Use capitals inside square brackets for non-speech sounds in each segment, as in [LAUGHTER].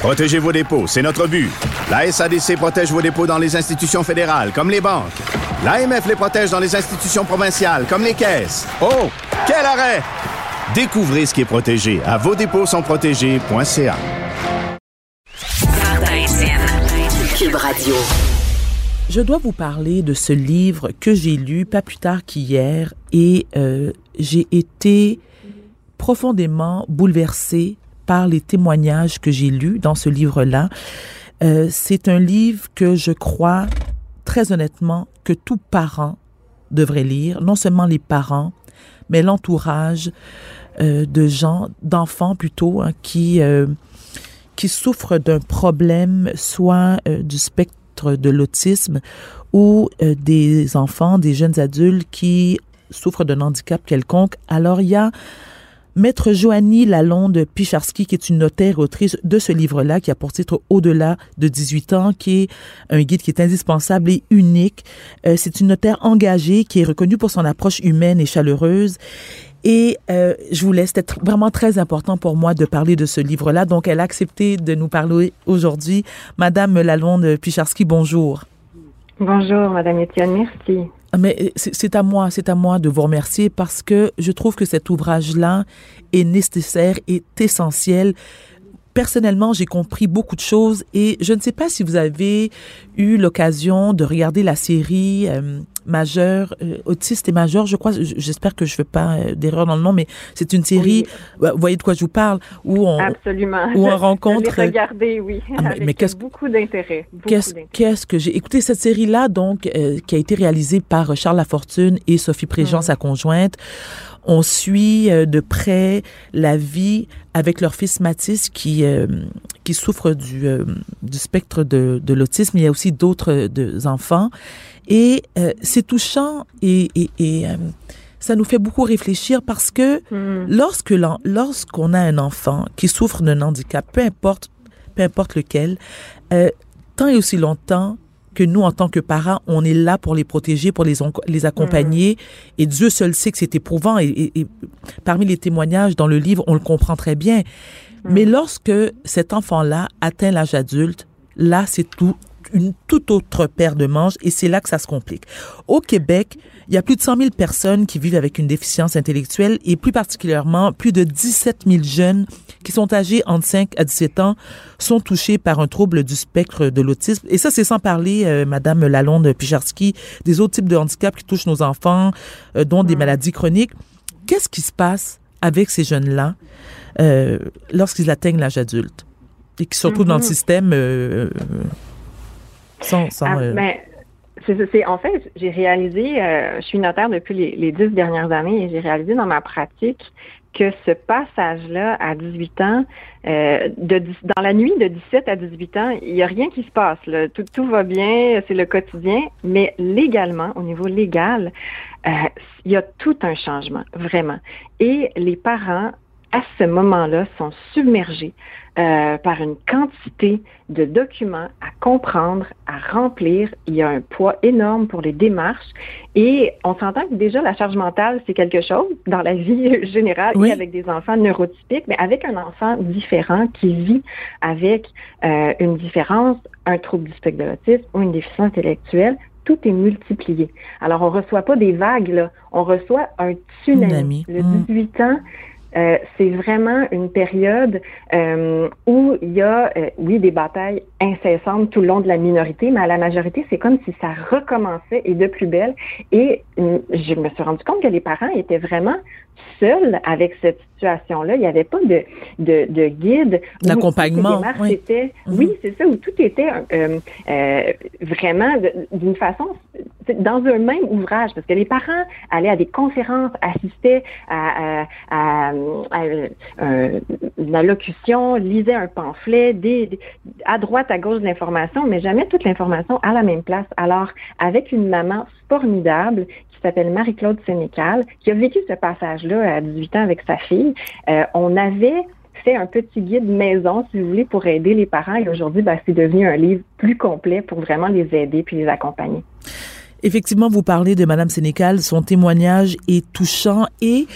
Protégez vos dépôts, c'est notre but. La SADC protège vos dépôts dans les institutions fédérales, comme les banques. L'AMF les protège dans les institutions provinciales, comme les caisses. Oh, quel arrêt! Découvrez ce qui est protégé à vos dépôts sont protégés.ca. Radio. Je dois vous parler de ce livre que j'ai lu pas plus tard qu'hier et euh, j'ai été profondément bouleversée par les témoignages que j'ai lus dans ce livre-là. Euh, c'est un livre que je crois très honnêtement que tout parent devrait lire, non seulement les parents, mais l'entourage euh, de gens, d'enfants plutôt, hein, qui, euh, qui souffrent d'un problème, soit du spectre de l'autisme ou des enfants, des jeunes adultes qui souffrent d'un handicap quelconque. Alors, il y a Maître Joanie Lalonde Picharski, qui est une notaire autrice de ce livre-là, qui a pour titre Au-delà de 18 ans, qui est un guide qui est indispensable et unique. Euh, c'est une notaire engagée qui est reconnue pour son approche humaine et chaleureuse. Et euh, je vous laisse, c'était vraiment très important pour moi de parler de ce livre-là. Donc, elle a accepté de nous parler aujourd'hui. Madame Lalonde Picharski, bonjour. Bonjour, Madame Etienne, merci. Mais euh, c'est à moi, c'est à moi de vous remercier parce que je trouve que cet ouvrage-là est nécessaire, est essentiel. Personnellement, j'ai compris beaucoup de choses et je ne sais pas si vous avez eu l'occasion de regarder la série euh, Majeur, euh, Autiste et Majeur, je crois, j'espère que je ne fais pas euh, d'erreur dans le nom, mais c'est une série, bah, vous voyez de quoi je vous parle, où on, Absolument. Ou on [LAUGHS] rencontre- Je regardé, oui. Ah, mais- qu'est-ce- beaucoup d'intérêt. Qu'est-ce que j'ai écouté cette série-là, donc, euh, qui a été réalisée par Charles Lafortune et Sophie Préjean, Mhm. sa conjointe. On suit euh, de près la vie avec leur fils Mathis qui, euh, qui souffre du, euh, du spectre de, de l'autisme. Il y a aussi d'autres euh, enfants. Et euh, c'est touchant et, et, et euh, ça nous fait beaucoup réfléchir parce que Mhm. Lorsque lorsqu'on a un enfant qui souffre d'un handicap, peu importe, peu importe lequel, euh, tant et aussi longtemps que nous, en tant que parents, on est là pour les protéger, pour les, accompagner. Et Dieu seul sait que c'est éprouvant. Et, et- et parmi les témoignages dans le livre, on le comprend très bien. Mais lorsque cet enfant-là atteint l'âge adulte, là, c'est tout une toute autre paire de manches et c'est là que ça se complique. Au Québec, il y a plus de 100 000 personnes qui vivent avec une déficience intellectuelle et plus particulièrement plus de 17 000 jeunes qui sont âgés entre 5 à 17 ans sont touchés par un trouble du spectre de l'autisme. Et ça, c'est sans parler, euh, Madame Lalonde Picharski, des autres types de handicaps qui touchent nos enfants, euh, dont des maladies chroniques. Qu'est-ce qui se passe avec ces jeunes-là euh, lorsqu'ils atteignent l'âge adulte? Et qui se retrouvent dans le Mhm. système euh, sans... sans Ah, ben, c'est- en fait, j'ai réalisé, je suis notaire depuis les, les dix dernières années et j'ai réalisé dans ma pratique que ce passage-là à 18 ans, euh, de, dans la nuit de 17 à 18 ans, il n'y a rien qui se passe. Tout, tout va bien, c'est le quotidien, mais légalement, au niveau légal, euh, il y a tout un changement, vraiment. Et les parents, à ce moment-là, sont submergés euh, par une quantité de documents à comprendre, à remplir. Il y a un poids énorme pour les démarches et on s'entend que déjà la charge mentale, c'est quelque chose dans la vie [LAUGHS] générale Oui. et avec des enfants neurotypiques, mais avec un enfant différent qui vit avec euh, une différence, un trouble du spectre de l'autisme ou une déficience intellectuelle, tout est multiplié. Alors, on reçoit pas des vagues, là. on reçoit un tsunami. Le Mm. 18 ans, euh, c'est vraiment une période euh, où il y a, euh, oui, des batailles incessantes tout le long de la minorité, mais à la majorité, c'est comme si ça recommençait et de plus belle. Et euh, je me suis rendu compte que les parents étaient vraiment seuls avec cette situation-là. Il n'y avait pas de, de, de guide. D'accompagnement, oui. étaient- Mhm. Oui, c'est ça, où tout était euh, euh, vraiment d'une façon, dans un même ouvrage, parce que les parents allaient à des conférences, assistaient à, à, une allocution, lisaient un pamphlet, à droite, à gauche de l'information, mais jamais toute l'information à la même place. Alors, avec une maman formidable qui s'appelle Marie-Claude Sénécal, qui a vécu ce passage-là à 18 ans avec sa fille, euh, on avait fait un petit guide maison, si vous voulez, pour aider les parents. Et aujourd'hui, ben, c'est devenu un livre plus complet pour vraiment les aider puis les accompagner. Effectivement, vous parlez de Madame Sénécal, son témoignage est touchant et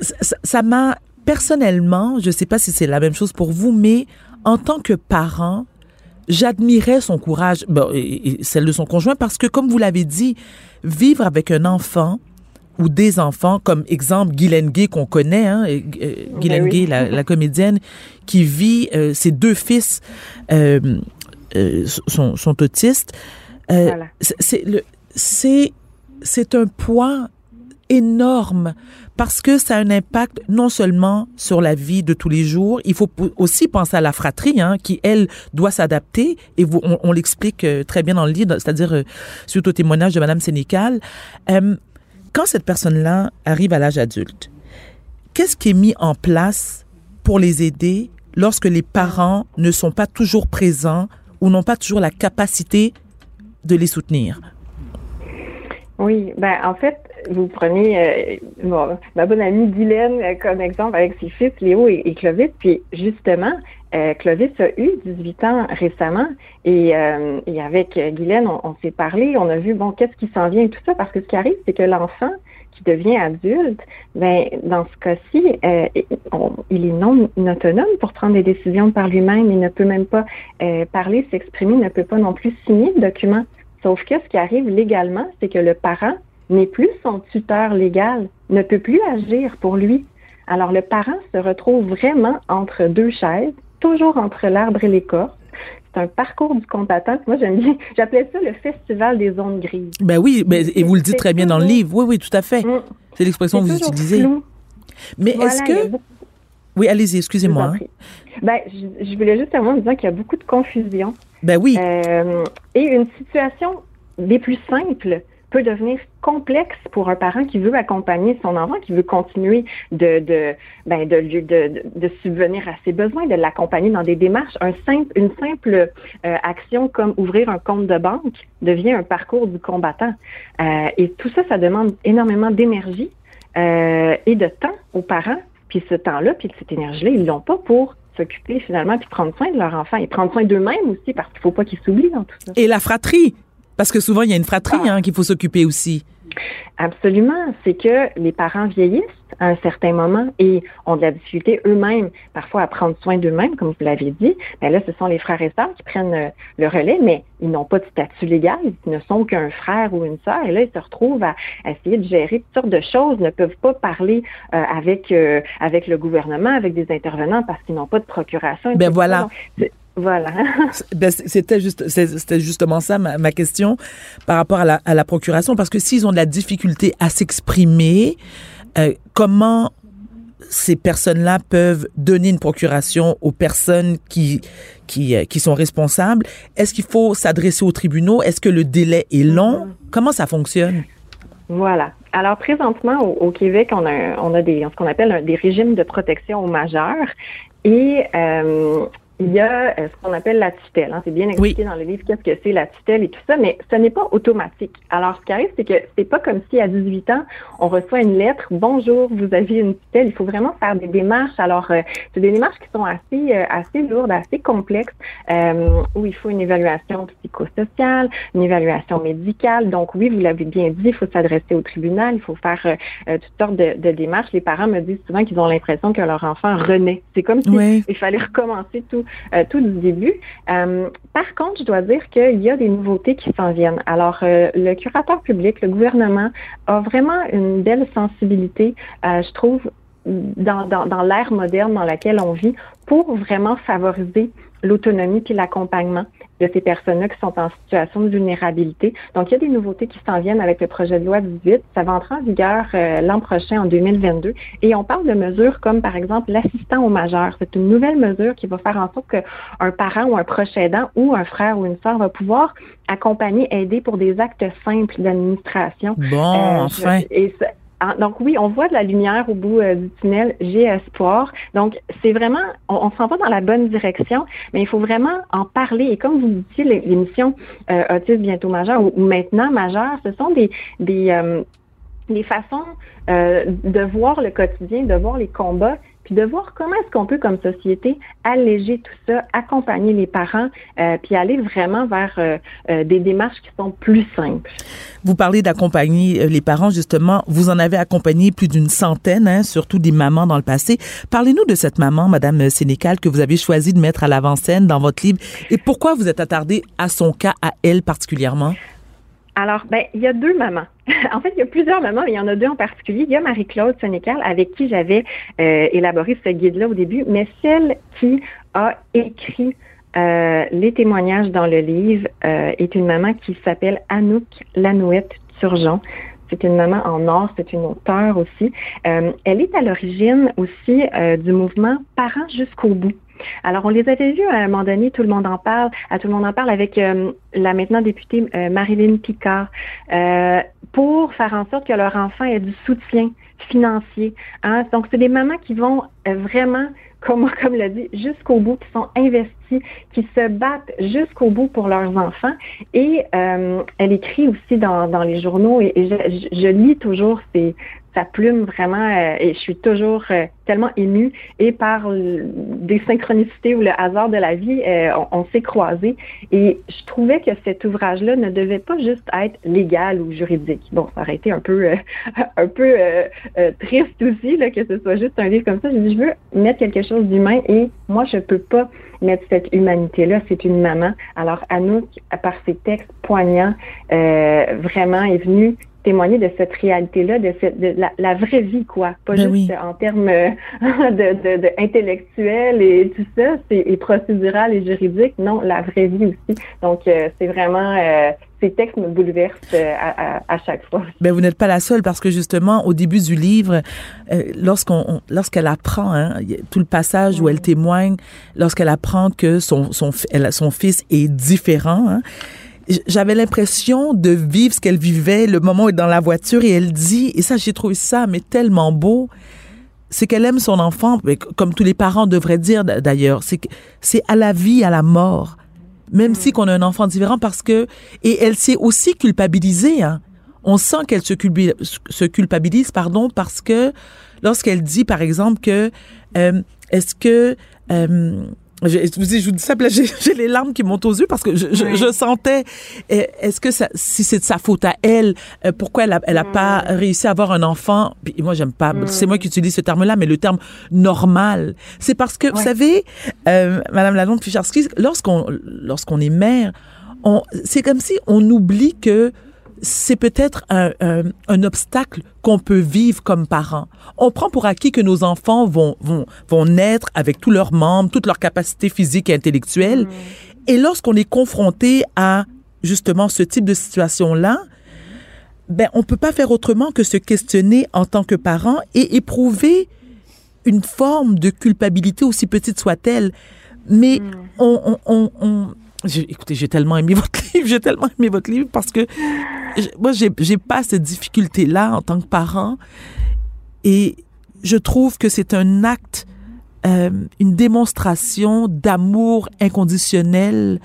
ça m'a personnellement, je ne sais pas si c'est la même chose pour vous, mais en tant que parent, j'admirais son courage, et, celle de son conjoint, parce que comme vous l'avez dit, vivre avec un enfant ou des enfants, comme exemple Guylaine Gay qu'on connaît, hein, euh, Guylaine ben Gay, la, comédienne, qui vit, euh, ses deux fils euh, sont, sont, autistes. C'est le c'est c'est un poids énorme parce que ça a un impact non seulement sur la vie de tous les jours, il faut aussi penser à la fratrie hein, qui, elle, doit s'adapter et on, l'explique très bien dans le livre, c'est-à-dire suite au témoignage de Madame Sénécal quand cette personne-là arrive à l'âge adulte, qu'est-ce qui est mis en place pour les aider lorsque les parents ne sont pas toujours présents ou n'ont pas toujours la capacité de les soutenir? Oui, ben en fait, vous prenez euh, ma bonne amie Guylaine euh, comme exemple avec ses fils Léo et, Clovis, puis justement, euh, Clovis a eu 18 ans récemment. Et, et avec Guylaine, on, s'est parlé, on a vu bon qu'est-ce qui s'en vient et tout ça. Parce que ce qui arrive, c'est que l'enfant qui devient adulte, ben dans ce cas-ci, il est non autonome pour prendre des décisions par lui-même, il ne peut même pas parler, s'exprimer, ne peut pas non plus signer de documents. Sauf que ce qui arrive légalement, c'est que le parent n'est plus son tuteur légal, ne peut plus agir pour lui. Alors le parent se retrouve vraiment entre deux chaises, toujours entre l'arbre et l'écorce. C'est un parcours du combattant. Moi, j'aime bien, [LAUGHS] j'appelais ça le festival des ondes grises. Ben oui, mais, et vous le dites très bien dans le livre. Oui, oui, tout à fait. Mm. C'est l'expression que vous utilisez. Mais est-ce que... Oui, allez-y, excusez-moi. Hein. Ben, je, voulais juste avant dire qu'il y a beaucoup de confusion. Ben oui. Euh, et une situation des plus simples peut devenir complexe pour un parent qui veut accompagner son enfant, qui veut continuer de de ben de, de, de, subvenir à ses besoins, de l'accompagner dans des démarches. Un simple, une simple euh, action comme ouvrir un compte de banque devient un parcours du combattant. Euh, et tout ça, ça demande énormément d'énergie euh, et de temps aux parents. Puis ce temps-là, puis cette énergie-là, ils l'ont pas pour s'occuper finalement puis prendre soin de leur enfant et prendre soin d'eux-mêmes aussi parce qu'il faut pas qu'ils s'oublient dans tout ça. Et la fratrie, parce que souvent, il y a une fratrie ah. hein, qu'il faut s'occuper aussi. Absolument. C'est que les parents vieillissent à un certain moment et ont de la difficulté eux-mêmes parfois à prendre soin d'eux-mêmes, comme vous l'avez dit. Ben là, ce sont les frères et sœurs qui prennent euh, le relais, mais ils n'ont pas de statut légal. Ils ne sont qu'un frère ou une sœur. Et là, ils se retrouvent à essayer de gérer toutes sortes de choses, ne peuvent pas parler euh, avec, euh, avec le gouvernement, avec des intervenants parce qu'ils n'ont pas de procuration. Ben voilà. Voilà. [LAUGHS] Ben, c'était juste, c'était justement ça ma, question par rapport à la, à la procuration, parce que s'ils ont de la difficulté à s'exprimer, euh, comment ces personnes-là peuvent donner une procuration aux personnes qui qui, euh, qui sont responsables? Est-ce qu'il faut s'adresser aux tribunaux? Est-ce que le délai est long? Comment ça fonctionne? Voilà. Alors présentement au, Québec, on a on a ce qu'on appelle des régimes de protection aux majeurs et euh, il y a euh, ce qu'on appelle la tutelle. Hein. C'est bien expliqué dans le livre qu'est-ce que c'est la tutelle et tout ça, mais ce n'est pas automatique. Alors, ce qui arrive, c'est que c'est pas comme si à 18 ans, on reçoit une lettre, bonjour, vous avez une tutelle. Il faut vraiment faire des démarches. Alors, euh, c'est des démarches qui sont assez, euh, assez lourdes, assez complexes, où il faut une évaluation psychosociale, une évaluation médicale. Donc, oui, vous l'avez bien dit, il faut s'adresser au tribunal, il faut faire toutes sortes de, de, démarches. Les parents me disent souvent qu'ils ont l'impression que leur enfant renaît. C'est comme s'il il fallait recommencer tout euh, tout du début. Euh, par contre, je dois dire qu'il y a des nouveautés qui s'en viennent. Alors, euh, le curateur public, le gouvernement a vraiment une belle sensibilité, je trouve, dans, dans, dans l'ère moderne dans laquelle on vit pour vraiment favoriser l'autonomie puis l'accompagnement de ces personnes-là qui sont en situation de vulnérabilité. Donc, il y a des nouveautés qui s'en viennent avec le projet de loi 18. Ça va entrer en vigueur euh, l'an prochain, en 2022. Et on parle de mesures comme, par exemple, l'assistant au majeur. C'est une nouvelle mesure qui va faire en sorte qu'un parent ou un proche aidant ou un frère ou une soeur va pouvoir accompagner, aider pour des actes simples d'administration. Bon, euh, enfin. Et donc oui, on voit de la lumière au bout euh, du tunnel. J'ai espoir. Donc c'est vraiment, on, s'en va dans la bonne direction, mais il faut vraiment en parler. Et comme vous disiez, l'émission euh, Autisme bientôt majeur ou, maintenant majeur, ce sont des des euh, les façons euh, de voir le quotidien, de voir les combats de voir comment est-ce qu'on peut, comme société, alléger tout ça, accompagner les parents, euh, puis aller vraiment vers euh, euh, des démarches qui sont plus simples. Vous parlez d'accompagner les parents, justement. Vous en avez accompagné plus d'une centaine, hein, surtout des mamans dans le passé. Parlez-nous de cette maman, Madame Sénécal, que vous avez choisi de mettre à l'avant-scène dans votre livre, et pourquoi vous êtes attardé à son cas, à elle particulièrement? Alors, ben, il y a deux mamans. [LAUGHS] en fait, il y a plusieurs mamans, mais il y en a deux en particulier. Il y a Marie-Claude Sénécal, avec qui j'avais euh, élaboré ce guide-là au début, mais celle qui a écrit euh, les témoignages dans le livre euh, est une maman qui s'appelle Anouk Lanouette Turgeon. C'est une maman en or, c'est une auteure aussi. elle est à l'origine aussi du mouvement Parents jusqu'au bout. Alors, on les avait vus à un moment donné, tout le monde en parle, à tout le monde en parle avec euh, la maintenant députée euh, Marilyn Picard, euh, pour faire en sorte que leur enfant ait du soutien financier. Hein. Donc, c'est des mamans qui vont vraiment, [LAUGHS] comme, comme l'a dit, jusqu'au bout, qui sont investies, qui se battent jusqu'au bout pour leurs enfants. Et elle écrit aussi dans, les journaux, et, je, je, lis toujours ces, plume vraiment, euh, et je suis toujours euh, tellement émue et par des synchronicités ou le hasard de la vie, euh, on, s'est croisés et je trouvais que cet ouvrage-là ne devait pas juste être légal ou juridique. Bon, ça aurait été un peu [LAUGHS] un peu triste aussi là, que ce soit juste un livre comme ça. Je dis, je veux mettre quelque chose d'humain et moi je peux pas mettre cette humanité-là. C'est une maman. Alors Anouk, par ses textes poignants, vraiment est venue témoigner de cette réalité-là, de, cette, de la, vraie vie, quoi. Pas ben juste en termes euh, [LAUGHS] de, de, intellectuels et tout ça, c'est et procédural et juridique. Non, la vraie vie aussi. Donc, euh, c'est vraiment euh, ces textes me bouleversent à, à, chaque fois. Ben vous n'êtes pas la seule parce que justement au début du livre, lorsqu'on lorsqu'elle apprend hein, tout le passage où elle témoigne, lorsqu'elle apprend que son son son fils est différent. Hein, j'avais l'impression de vivre ce qu'elle vivait le moment où elle est dans la voiture et elle dit, et ça j'ai trouvé ça mais tellement beau, c'est qu'elle aime son enfant, comme tous les parents devraient dire d'ailleurs, c'est c'est à la vie, à la mort, même si qu'on a un enfant différent parce que et elle s'est aussi culpabilisée. Hein. On sent qu'elle se, se, culpabilise, pardon, parce que lorsqu'elle dit par exemple que euh, est-ce que euh, je, je, vous dis ça, [LAUGHS] j'ai les larmes qui montent aux yeux parce que je, je, sentais, eh, est-ce que ça, si c'est de sa faute à elle, euh, pourquoi elle a, elle a pas réussi à avoir un enfant? Puis moi, j'aime pas, c'est moi qui utilise ce terme-là, mais le terme normal, c'est parce que vous savez, euh, Madame Lalonde Ficharski, lorsqu'on lorsqu'on est mère, c'est comme si on oublie que c'est peut-être un, un, obstacle qu'on peut vivre comme parents. On prend pour acquis que nos enfants vont, vont, vont naître avec tous leurs membres, toutes leurs capacités physiques et intellectuelles. Mm. Et lorsqu'on est confronté à justement ce type de situation-là, ben, on peut pas faire autrement que se questionner en tant que parent et éprouver une forme de culpabilité, aussi petite soit-elle. Mais mm. on, on, on écoutez, j'ai tellement aimé [LAUGHS] votre livre, j'ai tellement aimé votre livre parce que moi, j'ai, pas cette difficulté-là en tant que parent. Et je trouve que c'est un acte, euh, une démonstration d'amour inconditionnel.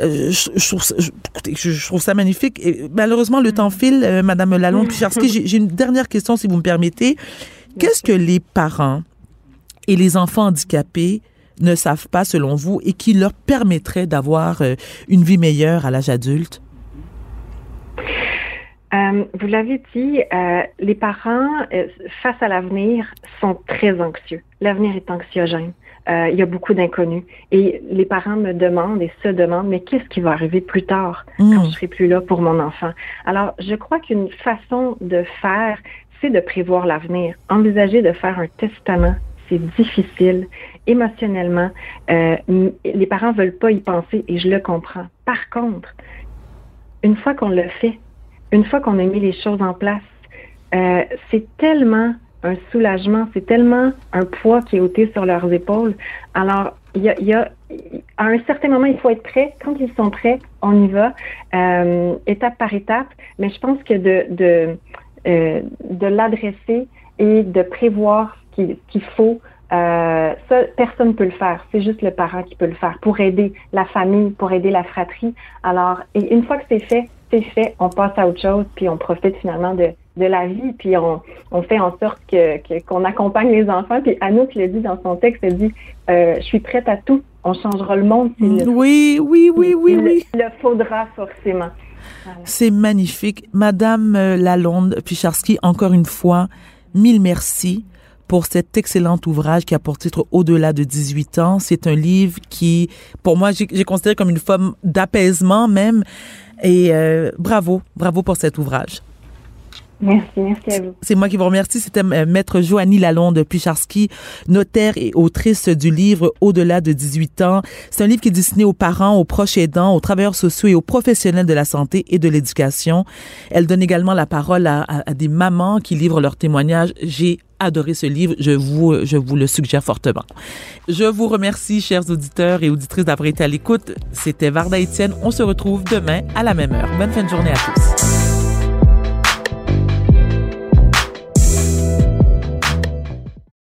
Euh, je, trouve ça, je, trouve ça magnifique. Et malheureusement, le temps file, euh, Madame Lalonde Picharski. J'ai, j'ai une dernière question, si vous me permettez. Qu'est-ce que les parents et les enfants handicapés ne savent pas, selon vous, et qui leur permettrait d'avoir euh, une vie meilleure à l'âge adulte? Euh, vous l'avez dit, euh, les parents, face à l'avenir, sont très anxieux. L'avenir est anxiogène. il y a beaucoup d'inconnus. Et les parents me demandent et se demandent, mais qu'est-ce qui va arriver plus tard quand hmm. je serai plus là pour mon enfant? Alors, je crois qu'une façon de faire, c'est de prévoir l'avenir. Envisager de faire un testament c'est difficile émotionnellement, euh, les parents veulent pas y penser et je le comprends. Par contre, une fois qu'on le fait, une fois qu'on a mis les choses en place, euh, c'est tellement un soulagement, c'est tellement un poids qui est ôté sur leurs épaules. Alors, il y a, à un certain moment, il faut être prêt. Quand ils sont prêts, on y va, euh, étape par étape. Mais je pense que de, de, de l'adresser et de prévoir ce qu'il faut, euh, ça, personne ne peut le faire. C'est juste le parent qui peut le faire pour aider la famille, pour aider la fratrie. Alors, et une fois que c'est fait, c'est fait, on passe à autre chose, puis on profite finalement de, de la vie, puis on, on fait en sorte que qu'on accompagne les enfants. Puis Anouk le dit dans son texte, elle dit euh, Je suis prête à tout, on changera le monde. Le, oui, oui, oui, oui, oui. Le, faudra forcément. C'est magnifique. Madame euh, Lalonde Picharski, encore une fois, mille merci pour cet excellent ouvrage qui a pour titre Au-delà de 18 ans. C'est un livre qui, pour moi, j'ai considéré comme une forme d'apaisement même. Et euh, bravo, bravo pour cet ouvrage. Merci, merci à vous. C'est moi qui vous remercie. C'était euh, Maître Joannie Lalonde Picharski, notaire et autrice du livre Au-delà de 18 ans. C'est un livre qui est destiné aux parents, aux proches aidants, aux travailleurs sociaux et aux professionnels de la santé et de l'éducation. Elle donne également la parole à, à, des mamans qui livrent leurs témoignages. J'ai adoré ce livre. Je vous, je vous le suggère fortement. Je vous remercie, chers auditeurs et auditrices, d'avoir été à l'écoute. C'était Varda Etienne. On se retrouve demain à la même heure. Bonne fin de journée à tous.